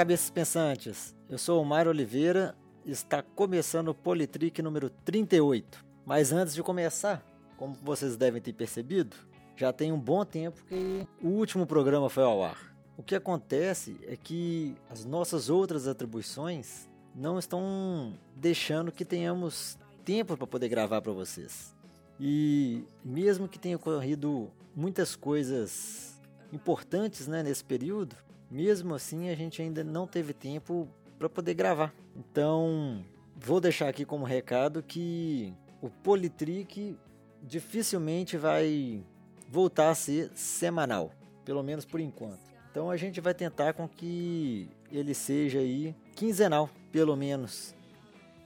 cabeças pensantes! Eu sou o Mário Oliveira e está começando o Politrick número 38. Mas antes de começar, como vocês devem ter percebido, já tem um bom tempo que o último programa foi ao ar. O que acontece é que as nossas outras atribuições não estão deixando que tenhamos tempo para poder gravar para vocês. E mesmo que tenha ocorrido muitas coisas importantes né, nesse período, mesmo assim a gente ainda não teve tempo para poder gravar. Então, vou deixar aqui como recado que o Politrick dificilmente vai voltar a ser semanal, pelo menos por enquanto. Então a gente vai tentar com que ele seja aí quinzenal, pelo menos.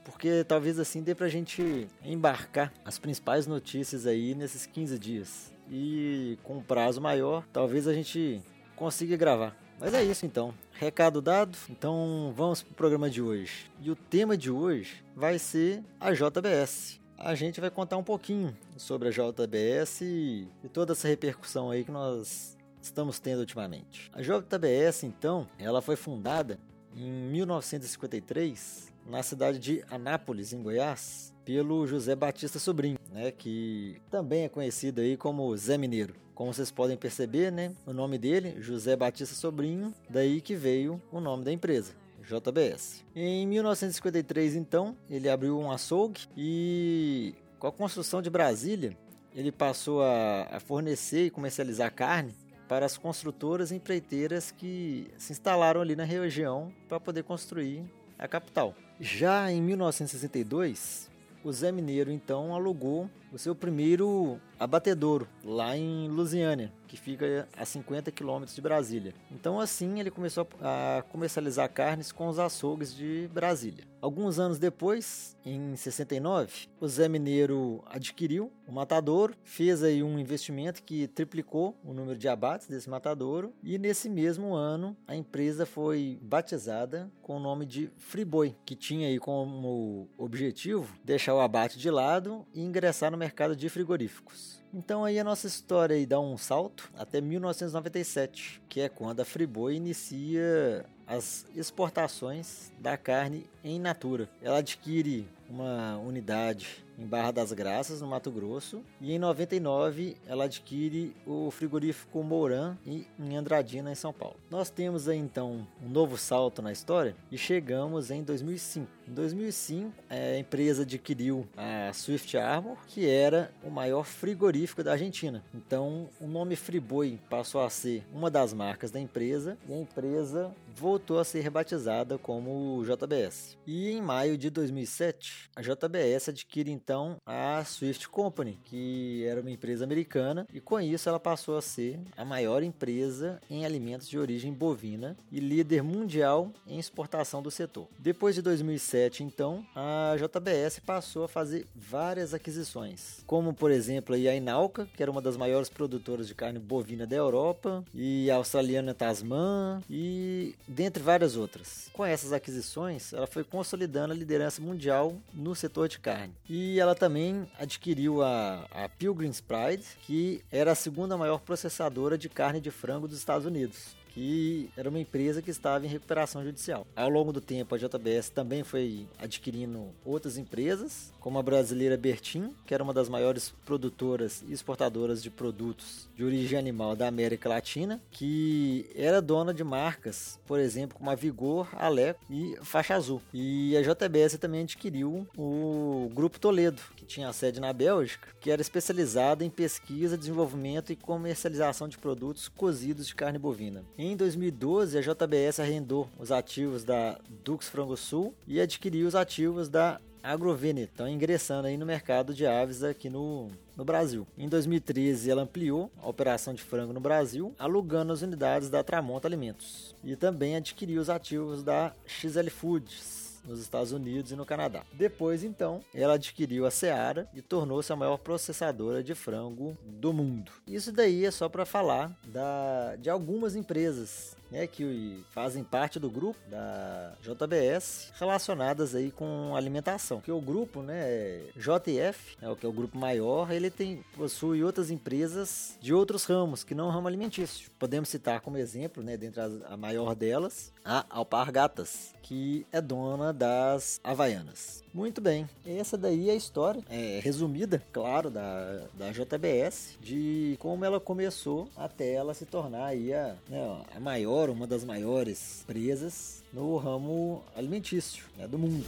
Porque talvez assim dê pra gente embarcar as principais notícias aí nesses 15 dias. E com um prazo maior, talvez a gente consiga gravar. Mas é isso então. Recado dado, então vamos para o programa de hoje. E o tema de hoje vai ser a JBS. A gente vai contar um pouquinho sobre a JBS e toda essa repercussão aí que nós estamos tendo ultimamente. A JBS, então, ela foi fundada em 1953 na cidade de Anápolis, em Goiás, pelo José Batista Sobrinho, né, que também é conhecido aí como Zé Mineiro. Como vocês podem perceber, né, o nome dele, José Batista Sobrinho, daí que veio o nome da empresa. JBS. Em 1953, então, ele abriu um açougue e com a construção de Brasília, ele passou a, a fornecer e comercializar carne para as construtoras e empreiteiras que se instalaram ali na região para poder construir a capital. Já em 1962, o Zé Mineiro então alugou o seu primeiro abatedouro lá em Lusiânia, que fica a 50 quilômetros de Brasília. Então assim ele começou a comercializar carnes com os açougues de Brasília. Alguns anos depois, em 69, o Zé Mineiro adquiriu o matadouro, fez aí um investimento que triplicou o número de abates desse matadouro e nesse mesmo ano a empresa foi batizada com o nome de Friboi, que tinha aí como objetivo deixar o abate de lado e ingressar no mercado de frigoríficos. Então aí a nossa história aí dá um salto até 1997, que é quando a Friboi inicia as exportações da carne em natura. Ela adquire uma unidade em Barra das Graças, no Mato Grosso, e em 99 ela adquire o frigorífico Mourã em Andradina, em São Paulo. Nós temos aí então um novo salto na história e chegamos em 2005. Em 2005, a empresa adquiriu a Swift Armor, que era o maior frigorífico da Argentina. Então, o nome Friboi passou a ser uma das marcas da empresa e a empresa voltou a ser rebatizada como JBS. E em maio de 2007, a JBS adquire então a Swift Company, que era uma empresa americana, e com isso ela passou a ser a maior empresa em alimentos de origem bovina e líder mundial em exportação do setor. Depois de 2007, então, a JBS passou a fazer várias aquisições, como por exemplo a Inalca, que era uma das maiores produtoras de carne bovina da Europa, e a australiana Tasman, e dentre várias outras. Com essas aquisições, ela foi consolidando a liderança mundial no setor de carne. E ela também adquiriu a, a Pilgrim's Pride, que era a segunda maior processadora de carne de frango dos Estados Unidos que era uma empresa que estava em recuperação judicial. Ao longo do tempo, a JBS também foi adquirindo outras empresas, como a brasileira Bertin, que era uma das maiores produtoras e exportadoras de produtos de origem animal da América Latina, que era dona de marcas, por exemplo, como a Vigor, Aleco e Faixa Azul. E a JBS também adquiriu o Grupo Toledo, que tinha sede na Bélgica, que era especializada em pesquisa, desenvolvimento e comercialização de produtos cozidos de carne bovina. 2012, a JBS arrendou os ativos da Dux Frango Sul e adquiriu os ativos da Agrovenet, estão ingressando aí no mercado de aves aqui no, no Brasil. Em 2013, ela ampliou a operação de frango no Brasil, alugando as unidades da Tramonta Alimentos. E também adquiriu os ativos da XL Foods, nos Estados Unidos e no Canadá. Depois, então, ela adquiriu a Seara e tornou-se a maior processadora de frango do mundo. Isso daí é só para falar da, de algumas empresas né, que fazem parte do grupo da JBS relacionadas aí com alimentação. Que o grupo, né, JF, é o que é o grupo maior, ele tem possui outras empresas de outros ramos que não ramo alimentício. Podemos citar como exemplo, né, dentre as, a maior delas, a Alpargatas, que é dona das Havaianas. Muito bem, essa daí é a história, é, resumida, claro, da, da JBS, de como ela começou até ela se tornar aí a, né, a maior, uma das maiores empresas no ramo alimentício né, do mundo.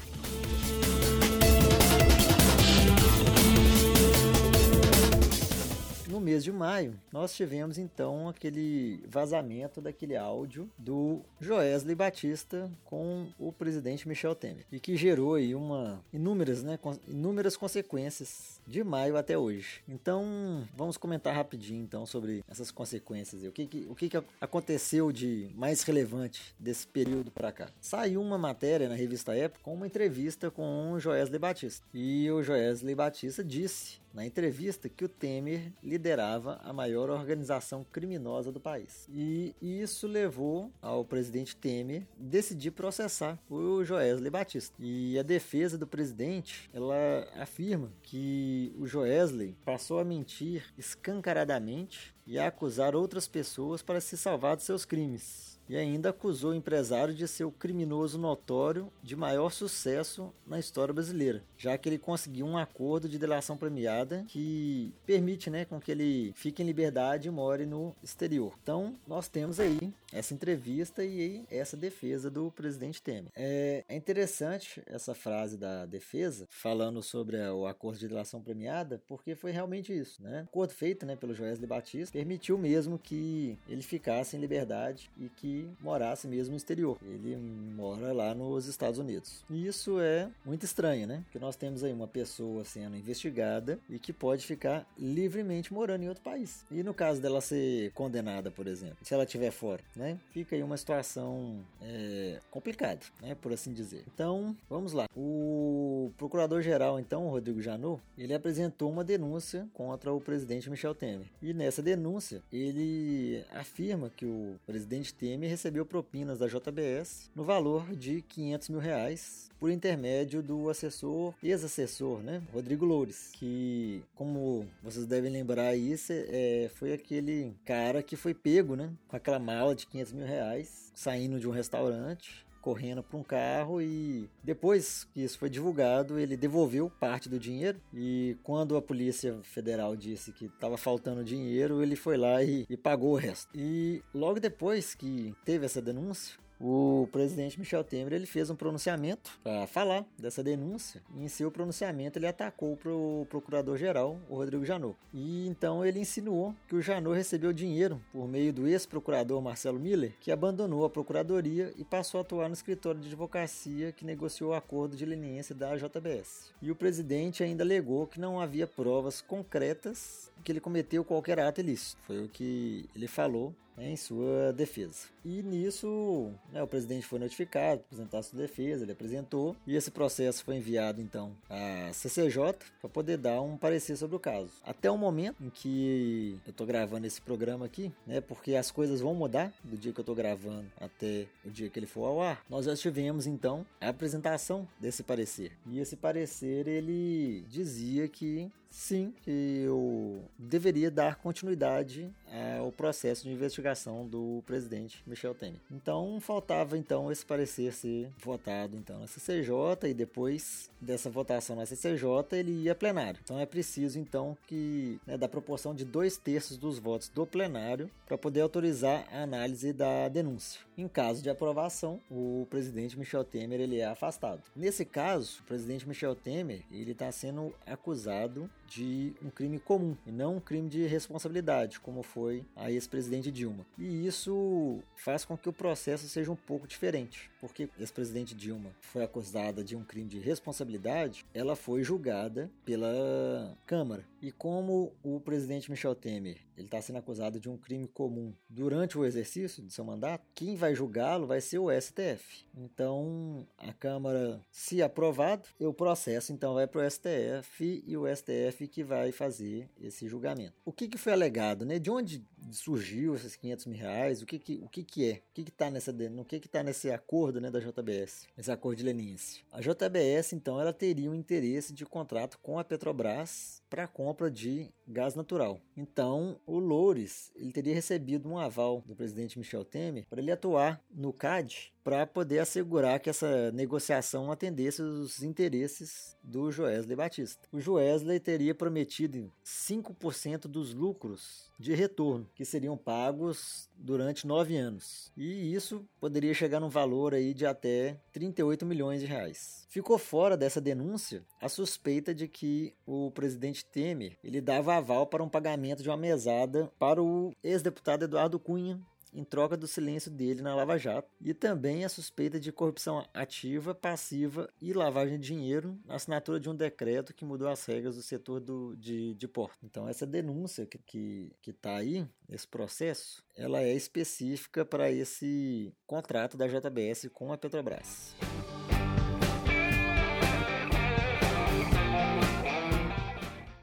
No mês de maio, nós tivemos então aquele vazamento daquele áudio do Joesley Batista com o presidente Michel Temer e que gerou aí uma inúmeras, né, inúmeras consequências de maio até hoje. Então, vamos comentar rapidinho então sobre essas consequências e o que, que o que, que aconteceu de mais relevante desse período para cá. Saiu uma matéria na revista Época com uma entrevista com o Joesley Batista e o Joesley Batista disse na entrevista que o Temer liderava a maior organização criminosa do país. E isso levou ao presidente Temer decidir processar o Joesley Batista. E a defesa do presidente, ela afirma que o Joesley passou a mentir escancaradamente e a acusar outras pessoas para se salvar de seus crimes e ainda acusou o empresário de ser o criminoso notório de maior sucesso na história brasileira, já que ele conseguiu um acordo de delação premiada que permite né, com que ele fique em liberdade e more no exterior. Então, nós temos aí essa entrevista e essa defesa do presidente Temer. É, é interessante essa frase da defesa, falando sobre o acordo de delação premiada, porque foi realmente isso. Né? O acordo feito né, pelo Joesley Batista permitiu mesmo que ele ficasse em liberdade e que morasse mesmo no exterior. Ele mora lá nos Estados Unidos. E isso é muito estranho, né? Porque nós temos aí uma pessoa sendo investigada e que pode ficar livremente morando em outro país. E no caso dela ser condenada, por exemplo, se ela estiver fora, né? Fica aí uma situação é, complicada, né? Por assim dizer. Então, vamos lá. O procurador-geral, então, Rodrigo Janot, ele apresentou uma denúncia contra o presidente Michel Temer. E nessa denúncia, ele afirma que o presidente Temer recebeu propinas da JBS no valor de 500 mil reais por intermédio do assessor, ex-assessor, né, Rodrigo Loures, que, como vocês devem lembrar aí, é, foi aquele cara que foi pego, né, com aquela mala de 500 mil reais, saindo de um restaurante, correndo para um carro e depois que isso foi divulgado, ele devolveu parte do dinheiro e quando a Polícia Federal disse que estava faltando dinheiro, ele foi lá e, e pagou o resto. E logo depois que teve essa denúncia, o presidente Michel Temer ele fez um pronunciamento para falar dessa denúncia. E em seu pronunciamento ele atacou o procurador-geral, o Rodrigo Janot. E então ele insinuou que o Janot recebeu dinheiro por meio do ex-procurador Marcelo Miller, que abandonou a procuradoria e passou a atuar no escritório de advocacia que negociou o acordo de leniência da JBS. E o presidente ainda alegou que não havia provas concretas que ele cometeu qualquer ato ilícito. Foi o que ele falou em sua defesa. E nisso, né, o presidente foi notificado, apresentar sua defesa, ele apresentou, e esse processo foi enviado então à CCJ para poder dar um parecer sobre o caso. Até o momento em que eu estou gravando esse programa aqui, né, porque as coisas vão mudar do dia que eu estou gravando até o dia que ele for ao ar, nós já tivemos então a apresentação desse parecer. E esse parecer ele dizia que sim, que eu deveria dar continuidade ao processo de investigação do presidente Michel Temer. Então faltava então esse parecer ser votado então na CCJ e depois dessa votação na CCJ ele ia plenário. Então é preciso então que né, da proporção de dois terços dos votos do plenário para poder autorizar a análise da denúncia. Em caso de aprovação, o presidente Michel Temer ele é afastado. Nesse caso, o presidente Michel Temer ele está sendo acusado de um crime comum e não um crime de responsabilidade, como foi a ex-presidente Dilma. E isso faz com que o processo seja um pouco diferente, porque a ex-presidente Dilma foi acusada de um crime de responsabilidade, ela foi julgada pela Câmara E como o presidente Michel Temer ele está sendo acusado de um crime comum durante o exercício de seu mandato, quem vai julgá-lo vai ser o STF. Então, a Câmara, se aprovado, o processo então vai para o STF e o STF que vai fazer esse julgamento. O que, que foi alegado, né? De onde surgiu esses 500 mil reais? O que, que, o que, que é? O que está nessa, no que está nesse acordo né, da JBS, esse acordo de leniência? A JBS, então, ela teria um interesse de contrato com a Petrobras para a compra de gás natural. Então, o Loures ele teria recebido um aval do presidente Michel Temer para ele atuar no CAD para poder assegurar que essa negociação atendesse os interesses do Joesley Batista. O Joesley teria prometido 5% dos lucros de retorno, que seriam pagos durante nove anos. E isso poderia chegar num valor aí de até 38 milhões de reais. Ficou fora dessa denúncia a suspeita de que o presidente Temer ele dava aval para um pagamento de uma mesada para o ex-deputado Eduardo Cunha, em troca do silêncio dele na Lava Jato, e também a suspeita de corrupção ativa, passiva e lavagem de dinheiro na assinatura de um decreto que mudou as regras do setor do, de, de porto. Então, essa denúncia que está que, que tá aí, esse processo, ela é específica para esse contrato da JBS com a Petrobras.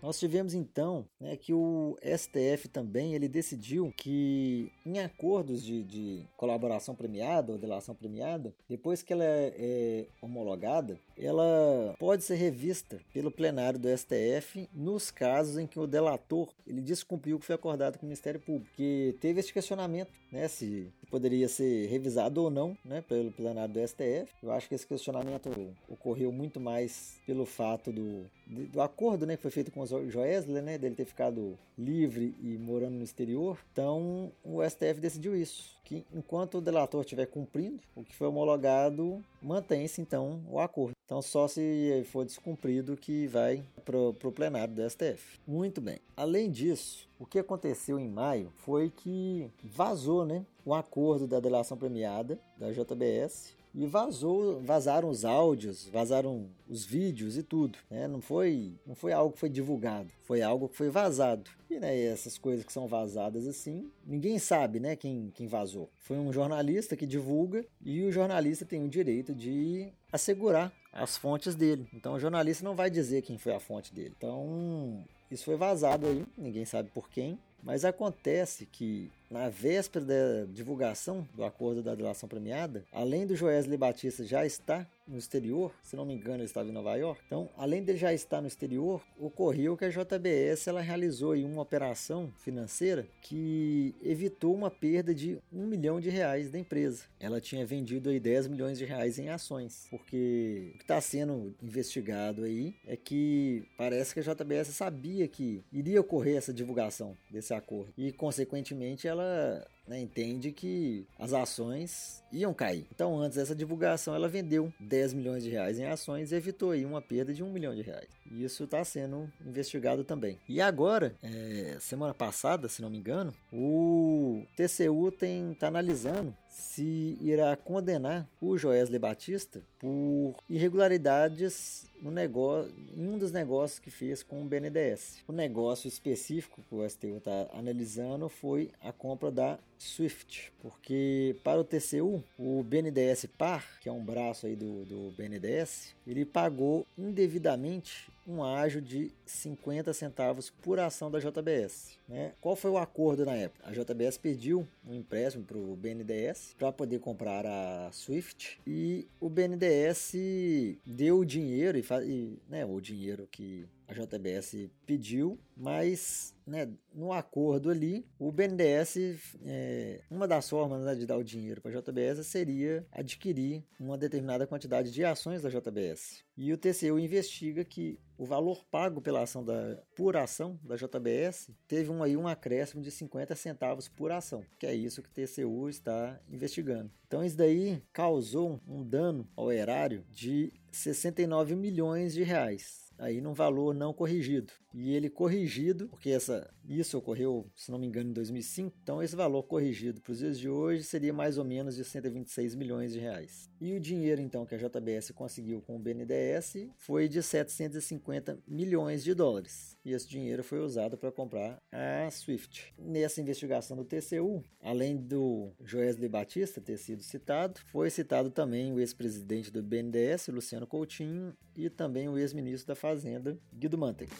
Nós tivemos então né, que o STF também ele decidiu que em acordos de, de colaboração premiada ou delação premiada, depois que ela é, é homologada, ela pode ser revista pelo plenário do STF nos casos em que o delator ele descumpriu o que foi acordado com o Ministério Público, que teve esse questionamento, né, se poderia ser revisado ou não, né, pelo plenário do STF. Eu acho que esse questionamento ocorreu muito mais pelo fato do, do acordo, né, que foi feito com o Joesley, né, dele ter ficado livre e morando no exterior. Então, o STF decidiu isso, que enquanto o delator estiver cumprindo o que foi homologado, mantém-se então o acordo. Então, só se for descumprido que vai para o plenário do STF. Muito bem. Além disso, o que aconteceu em maio foi que vazou né, o acordo da delação premiada da JBS e vazou, vazaram os áudios, vazaram os vídeos e tudo. Né? Não, foi, não foi algo que foi divulgado, foi algo que foi vazado. E né, essas coisas que são vazadas assim, ninguém sabe né, quem, quem vazou. Foi um jornalista que divulga e o jornalista tem o direito de assegurar as fontes dele. Então o jornalista não vai dizer quem foi a fonte dele. Então isso foi vazado aí, ninguém sabe por quem. Mas acontece que na véspera da divulgação do acordo da delação premiada, além do Joesley Batista já estar no exterior, se não me engano ele estava em Nova York, então além dele já estar no exterior, ocorreu que a JBS ela realizou aí uma operação financeira que evitou uma perda de um milhão de reais da empresa. Ela tinha vendido aí 10 milhões de reais em ações, porque o que está sendo investigado aí é que parece que a JBS sabia que iria ocorrer essa divulgação desse acordo e consequentemente ela ela né, entende que as ações iam cair. Então, antes dessa divulgação, ela vendeu 10 milhões de reais em ações e evitou aí uma perda de 1 milhão de reais. E isso está sendo investigado também. E agora, é, semana passada, se não me engano, o TCU está analisando se irá condenar o Joesley Batista por irregularidades no negócio, em um dos negócios que fez com o BNDES. O negócio específico que o STU está analisando foi a compra da Swift, porque para o TCU, o BNDES Par, que é um braço aí do, do BNDES, ele pagou indevidamente um ágio de 50 centavos por ação da JBS. Né? Qual foi o acordo na época? A JBS pediu um empréstimo para o BNDES para poder comprar a Swift e o BNDES deu o dinheiro e, e né, o dinheiro que a JBS pediu, mas né, no acordo ali, o BNDES, é, uma das formas né, de dar o dinheiro para a JBS seria adquirir uma determinada quantidade de ações da JBS. E o TCU investiga que o valor pago pela ação da por ação da JBS teve um, aí um acréscimo de 50 centavos por ação, que é isso que o TCU está investigando. Então isso daí causou um dano ao erário de 69 milhões de reais. aí num valor não corrigido. E ele corrigido, porque essa, isso ocorreu, se não me engano, em 2005, então esse valor corrigido para os dias de hoje seria mais ou menos de 126 milhões de reais. E o dinheiro então que a JBS conseguiu com o BNDES foi de 750 milhões de dólares. E esse dinheiro foi usado para comprar a Swift. Nessa investigação do TCU, além do Joesley Batista ter sido citado, foi citado também o ex-presidente do BNDES, Luciano Coutinho, e também o ex-ministro da Fazenda, Guido Mantega.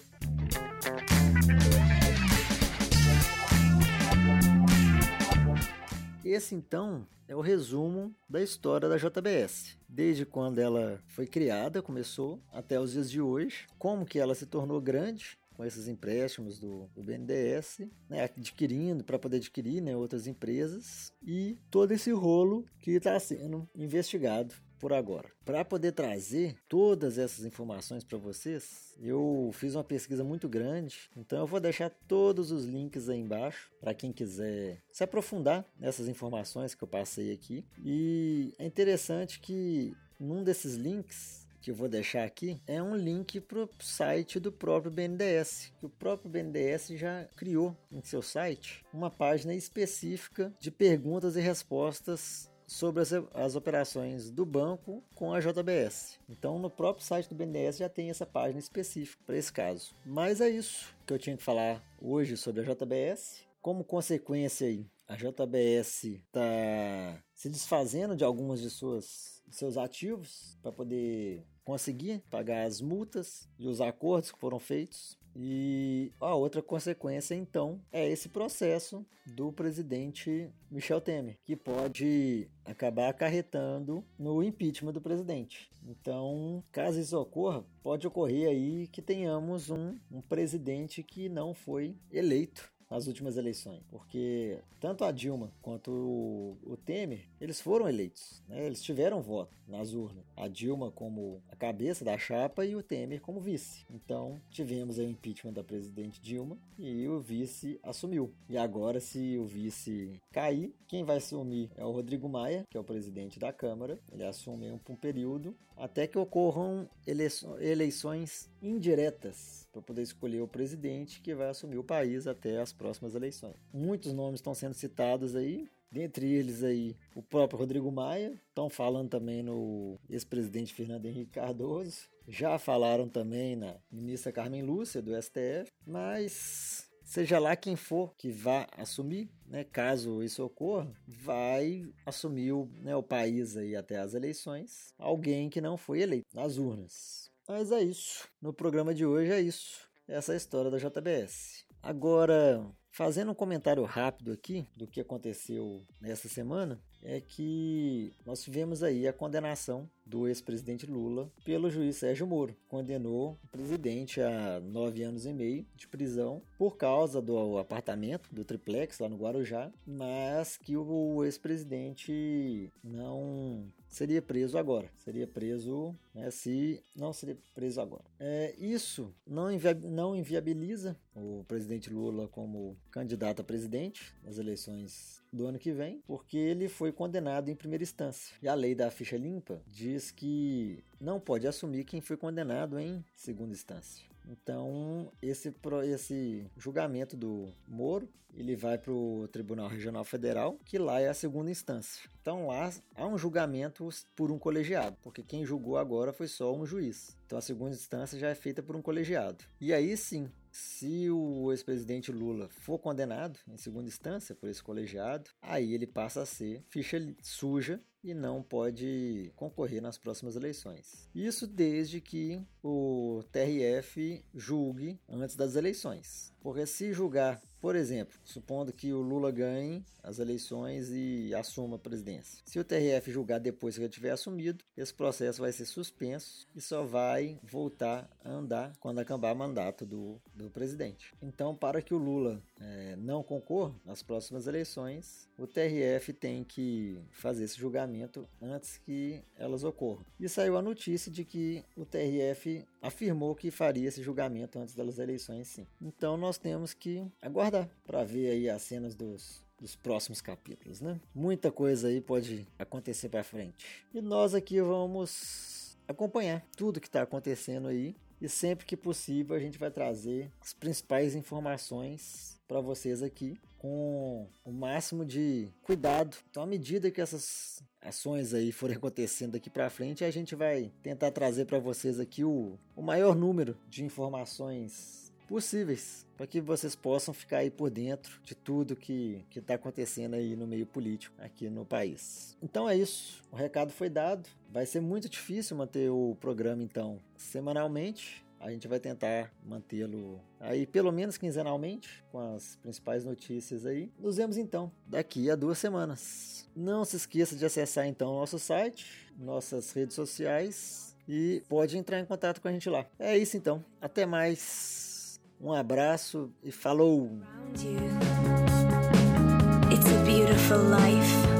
Esse então é o resumo da história da JBS, desde quando ela foi criada, começou, até os dias de hoje, como que ela se tornou grande com esses empréstimos do, do BNDES, né, adquirindo para poder adquirir né, outras empresas. E todo esse rolo que está sendo investigado por agora. Para poder trazer todas essas informações para vocês, eu fiz uma pesquisa muito grande, então eu vou deixar todos os links aí embaixo para quem quiser se aprofundar nessas informações que eu passei aqui. E é interessante que num desses links que eu vou deixar aqui é um link para o site do próprio BNDES, que o próprio BNDES já criou em seu site uma página específica de perguntas e respostas sobre as, as operações do banco com a JBS. Então, no próprio site do BNDES já tem essa página específica para esse caso. Mas é isso que eu tinha que falar hoje sobre a JBS. Como consequência aí, a JBS está se desfazendo de algumas de suas de seus ativos para poder conseguir pagar as multas e os acordos que foram feitos e a outra consequência, então, é esse processo do presidente Michel Temer, que pode acabar acarretando no impeachment do presidente. Então, caso isso ocorra, pode ocorrer aí que tenhamos um, um presidente que não foi eleito nas últimas eleições, porque tanto a Dilma quanto o, o Temer, eles foram eleitos, né? eles tiveram voto nas urnas. A Dilma como cabeça da chapa e o Temer como vice. Então tivemos o impeachment da presidente Dilma e o vice assumiu. E agora, se o vice cair, quem vai assumir é o Rodrigo Maia, que é o presidente da Câmara. Ele assume um, um período até que ocorram eleições indiretas para poder escolher o presidente que vai assumir o país até as próximas eleições. Muitos nomes estão sendo citados aí, dentre eles aí o próprio Rodrigo Maia, estão falando também no ex-presidente Fernando Henrique Cardoso, já falaram também na ministra Carmen Lúcia do STF, mas seja lá quem for que vá assumir, né, caso isso ocorra, vai assumir o, né, o país aí até as eleições, alguém que não foi eleito nas urnas. Mas é isso. No programa de hoje é isso. Essa é a história da JBS. Agora, fazendo um comentário rápido aqui do que aconteceu nessa semana, é que nós tivemos aí a condenação do ex-presidente Lula pelo juiz Sérgio Moro. Condenou o presidente a nove anos e meio de prisão por causa do apartamento, do triplex lá no Guarujá, mas que o ex-presidente não seria preso agora. Seria preso né, se não seria preso agora. É, isso não, invi não inviabiliza o presidente Lula como candidato a presidente nas eleições do ano que vem, porque ele foi condenado em primeira instância. E a lei da ficha limpa diz que não pode assumir quem foi condenado em segunda instância. Então, esse, esse julgamento do Moro, ele vai para o Tribunal Regional Federal, que lá é a segunda instância. Então, lá há um julgamento por um colegiado, porque quem julgou agora foi só um juiz. Então, a segunda instância já é feita por um colegiado. E aí sim, se o ex-presidente Lula for condenado em segunda instância por esse colegiado, aí ele passa a ser ficha suja e não pode concorrer nas próximas eleições. Isso desde que o TRF julgue antes das eleições. Porque se julgar, por exemplo, supondo que o Lula ganhe as eleições e assuma a presidência. Se o TRF julgar depois que ele tiver assumido, esse processo vai ser suspenso e só vai voltar a andar quando acabar o mandato do, do presidente. Então, para que o Lula é, não concorra nas próximas eleições, o TRF tem que fazer esse julgamento antes que elas ocorram. E saiu a notícia de que o TRF afirmou que faria esse julgamento antes das eleições, sim. Então, nós temos que aguardar para ver aí as cenas dos, dos próximos capítulos, né? Muita coisa aí pode acontecer para frente. E nós aqui vamos acompanhar tudo que está acontecendo aí e sempre que possível a gente vai trazer as principais informações para vocês aqui com o máximo de cuidado. Então, à medida que essas ações aí forem acontecendo daqui para frente, a gente vai tentar trazer para vocês aqui o, o maior número de informações possíveis para que vocês possam ficar aí por dentro de tudo que está acontecendo aí no meio político aqui no país. Então é isso, o recado foi dado. Vai ser muito difícil manter o programa então semanalmente. A gente vai tentar mantê-lo aí pelo menos quinzenalmente com as principais notícias aí. Nos vemos então daqui a duas semanas. Não se esqueça de acessar então o nosso site, nossas redes sociais e pode entrar em contato com a gente lá. É isso então. Até mais. Um abraço e falou! It's a beautiful life.